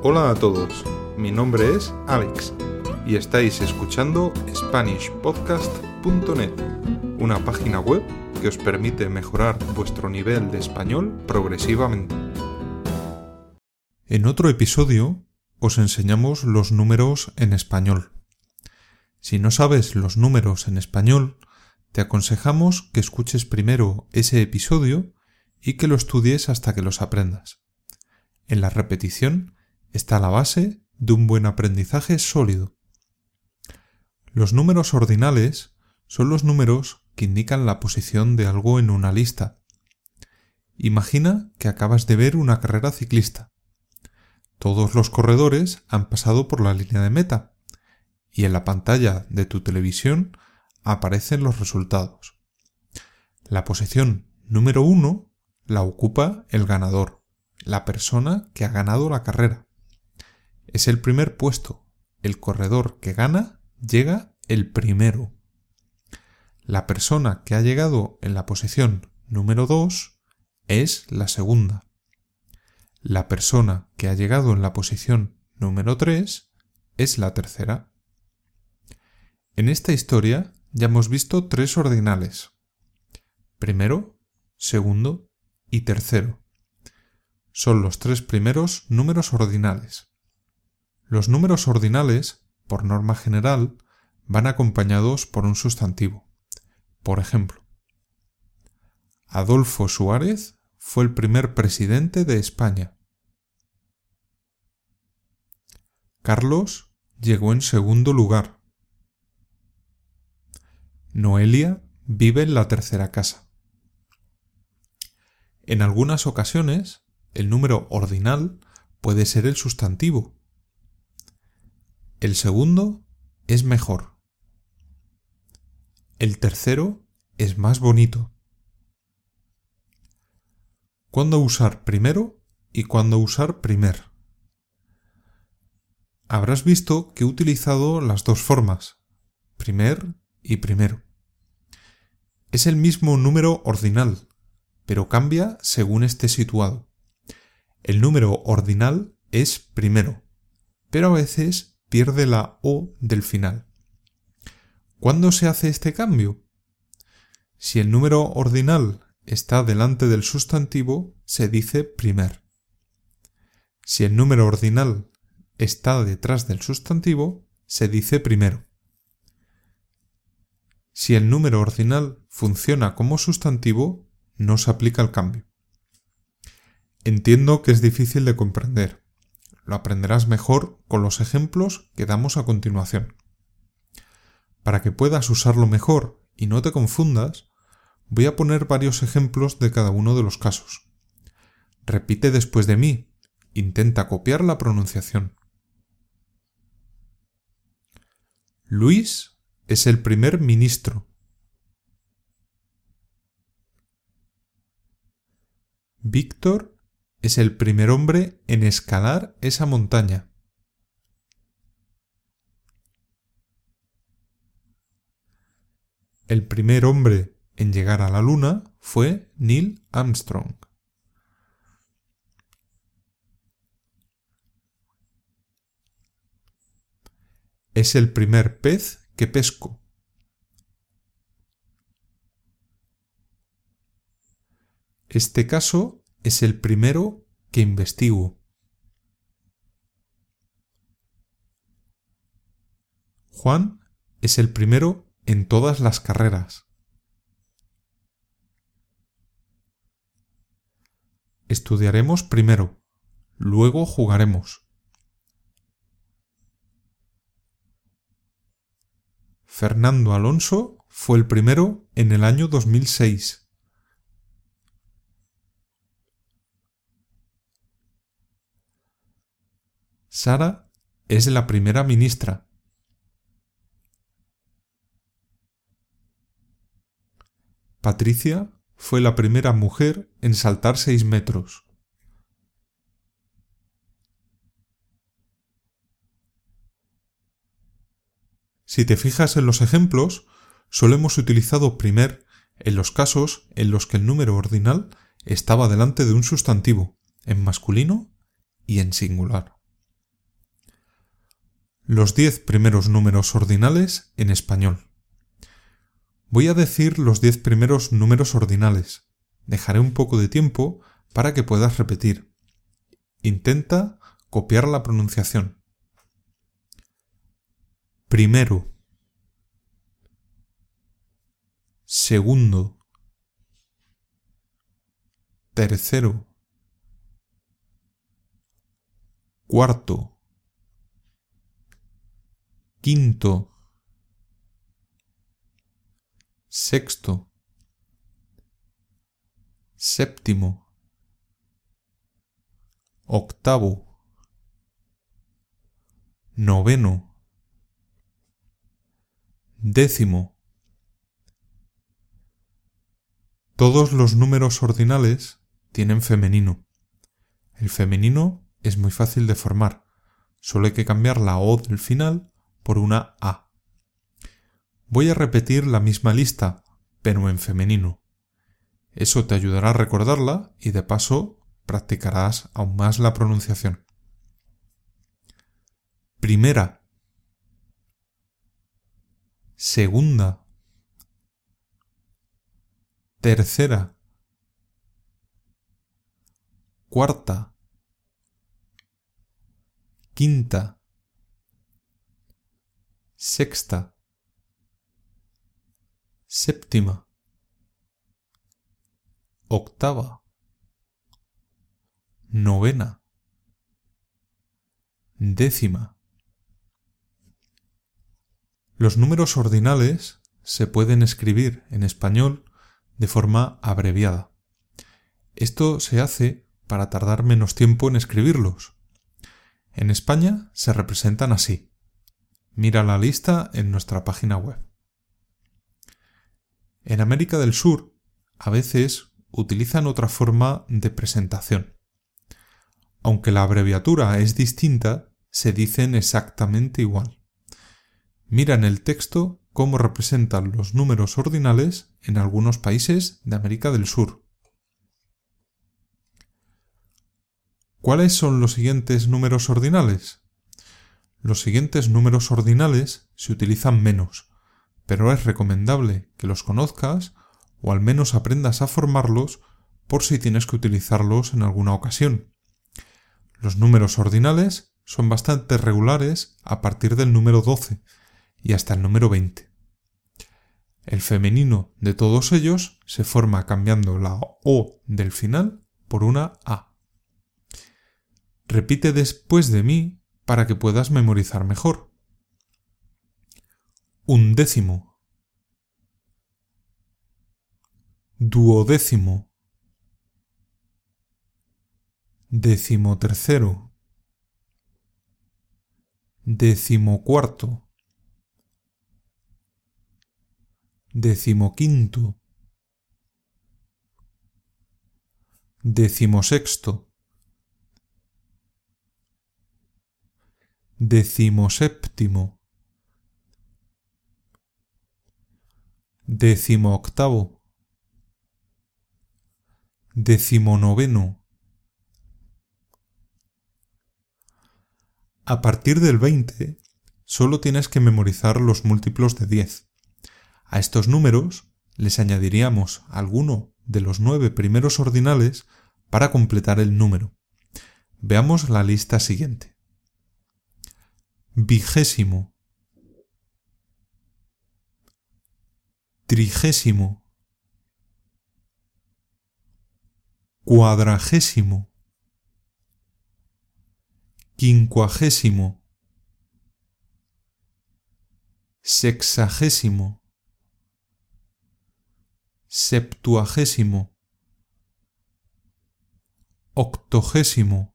Hola a todos, mi nombre es Alex y estáis escuchando SpanishPodcast.net, una página web que os permite mejorar vuestro nivel de español progresivamente. En otro episodio os enseñamos los números en español. Si no sabes los números en español, te aconsejamos que escuches primero ese episodio y que lo estudies hasta que los aprendas. En la repetición está la base de un buen aprendizaje sólido. Los números ordinales son los números que indican la posición de algo en una lista. Imagina que acabas de ver una carrera ciclista. Todos los corredores han pasado por la línea de meta y en la pantalla de tu televisión aparecen los resultados. La posición número uno la ocupa el ganador, la persona que ha ganado la carrera. Es el primer puesto. El corredor que gana llega el primero. La persona que ha llegado en la posición número 2 es la segunda. La persona que ha llegado en la posición número 3 es la tercera. En esta historia ya hemos visto tres ordinales. Primero, segundo y tercero. Son los tres primeros números ordinales. Los números ordinales, por norma general, van acompañados por un sustantivo. Por ejemplo, Adolfo Suárez fue el primer presidente de España. Carlos llegó en segundo lugar. Noelia vive en la tercera casa. En algunas ocasiones, el número ordinal puede ser el sustantivo. El segundo es mejor. El tercero es más bonito. ¿Cuándo usar primero y cuándo usar primer? Habrás visto que he utilizado las dos formas, primer y primero. Es el mismo número ordinal, pero cambia según esté situado. El número ordinal es primero, pero a veces pierde la O del final. ¿Cuándo se hace este cambio? Si el número ordinal está delante del sustantivo, se dice primer. Si el número ordinal está detrás del sustantivo, se dice primero. Si el número ordinal funciona como sustantivo, no se aplica el cambio. Entiendo que es difícil de comprender. Lo aprenderás mejor con los ejemplos que damos a continuación. Para que puedas usarlo mejor y no te confundas, voy a poner varios ejemplos de cada uno de los casos. Repite después de mí. Intenta copiar la pronunciación. Luis es el primer ministro. Víctor es el primer hombre en escalar esa montaña. El primer hombre en llegar a la Luna fue Neil Armstrong. Es el primer pez que pesco. Este caso es el primero que investigo. Juan es el primero en todas las carreras. Estudiaremos primero, luego jugaremos. Fernando Alonso fue el primero en el año 2006. Sara es la primera ministra. Patricia fue la primera mujer en saltar seis metros. Si te fijas en los ejemplos, solo hemos utilizado primer en los casos en los que el número ordinal estaba delante de un sustantivo, en masculino y en singular. Los 10 primeros números ordinales en español. Voy a decir los 10 primeros números ordinales. Dejaré un poco de tiempo para que puedas repetir. Intenta copiar la pronunciación. Primero. Segundo. Tercero. Cuarto quinto, sexto, séptimo, octavo, noveno, décimo. Todos los números ordinales tienen femenino. El femenino es muy fácil de formar. Solo hay que cambiar la O del final por una A. Voy a repetir la misma lista, pero en femenino. Eso te ayudará a recordarla y de paso practicarás aún más la pronunciación. Primera. Segunda. Tercera. Cuarta. Quinta sexta, séptima, octava, novena, décima. Los números ordinales se pueden escribir en español de forma abreviada. Esto se hace para tardar menos tiempo en escribirlos. En España se representan así. Mira la lista en nuestra página web. En América del Sur, a veces utilizan otra forma de presentación. Aunque la abreviatura es distinta, se dicen exactamente igual. Mira en el texto cómo representan los números ordinales en algunos países de América del Sur. ¿Cuáles son los siguientes números ordinales? Los siguientes números ordinales se utilizan menos, pero es recomendable que los conozcas o al menos aprendas a formarlos por si tienes que utilizarlos en alguna ocasión. Los números ordinales son bastante regulares a partir del número 12 y hasta el número 20. El femenino de todos ellos se forma cambiando la O del final por una A. Repite después de mí para que puedas memorizar mejor. Undécimo. Duodécimo. Decimotercero. Decimocuarto. Decimoquinto. Decimosexto. Decimoséptimo, decimoctavo, decimonoveno. A partir del 20, solo tienes que memorizar los múltiplos de 10. A estos números les añadiríamos alguno de los nueve primeros ordinales para completar el número. Veamos la lista siguiente vigésimo, trigésimo, cuadragésimo, quincuagésimo, sexagésimo, septuagésimo, octogésimo,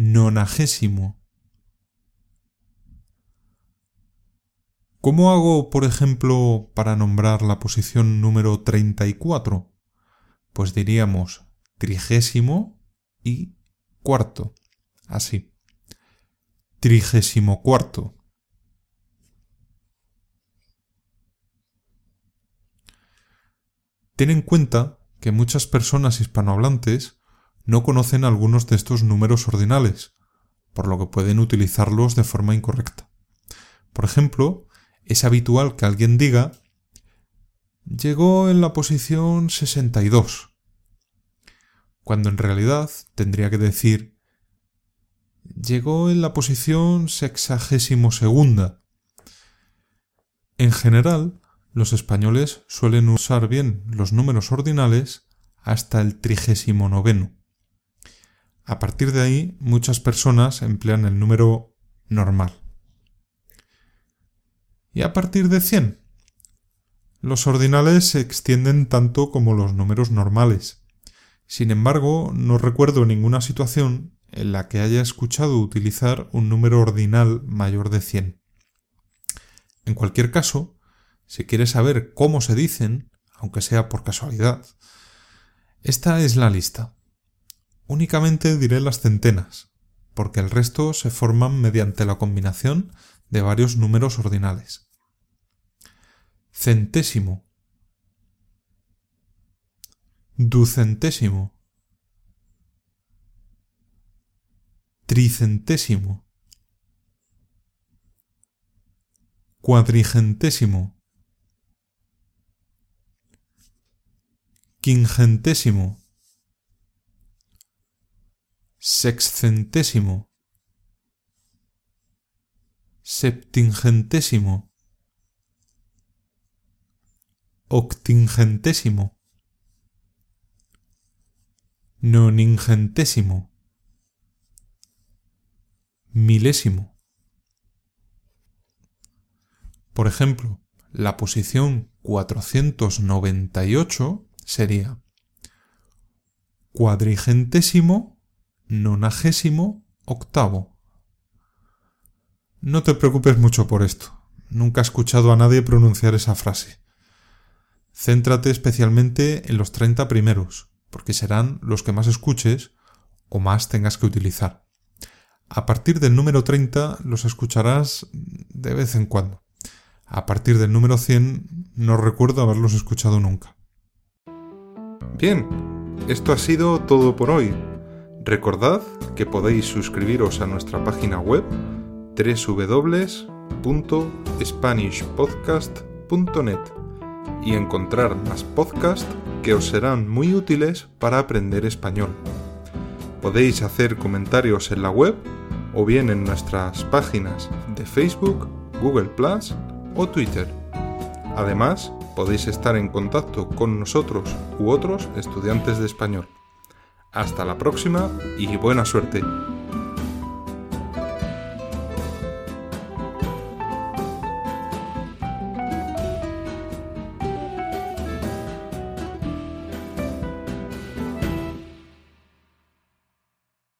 nonagésimo. ¿Cómo hago, por ejemplo, para nombrar la posición número 34? Pues diríamos trigésimo y cuarto. Así. Trigésimo cuarto. Ten en cuenta que muchas personas hispanohablantes no conocen algunos de estos números ordinales, por lo que pueden utilizarlos de forma incorrecta. Por ejemplo, es habitual que alguien diga llegó en la posición 62, cuando en realidad tendría que decir llegó en la posición sexagésimo segunda. En general, los españoles suelen usar bien los números ordinales hasta el trigésimo noveno. A partir de ahí, muchas personas emplean el número normal. Y a partir de 100, los ordinales se extienden tanto como los números normales. Sin embargo, no recuerdo ninguna situación en la que haya escuchado utilizar un número ordinal mayor de 100. En cualquier caso, si quieres saber cómo se dicen, aunque sea por casualidad, esta es la lista. Únicamente diré las centenas, porque el resto se forman mediante la combinación de varios números ordinales. Centésimo. Ducentésimo. tricentésimo, cuadrigentésimo, quingentésimo, sexcentésimo, septingentésimo, octingentésimo, noningentésimo milésimo. Por ejemplo, la posición 498 sería cuadrigentésimo nonagésimo octavo. No te preocupes mucho por esto. Nunca he escuchado a nadie pronunciar esa frase. Céntrate especialmente en los 30 primeros, porque serán los que más escuches o más tengas que utilizar. A partir del número 30 los escucharás de vez en cuando. A partir del número 100 no recuerdo haberlos escuchado nunca. Bien, esto ha sido todo por hoy. Recordad que podéis suscribiros a nuestra página web www.spanishpodcast.net y encontrar más podcasts que os serán muy útiles para aprender español. Podéis hacer comentarios en la web o bien en nuestras páginas de Facebook, Google Plus o Twitter. Además, podéis estar en contacto con nosotros u otros estudiantes de español. Hasta la próxima y buena suerte.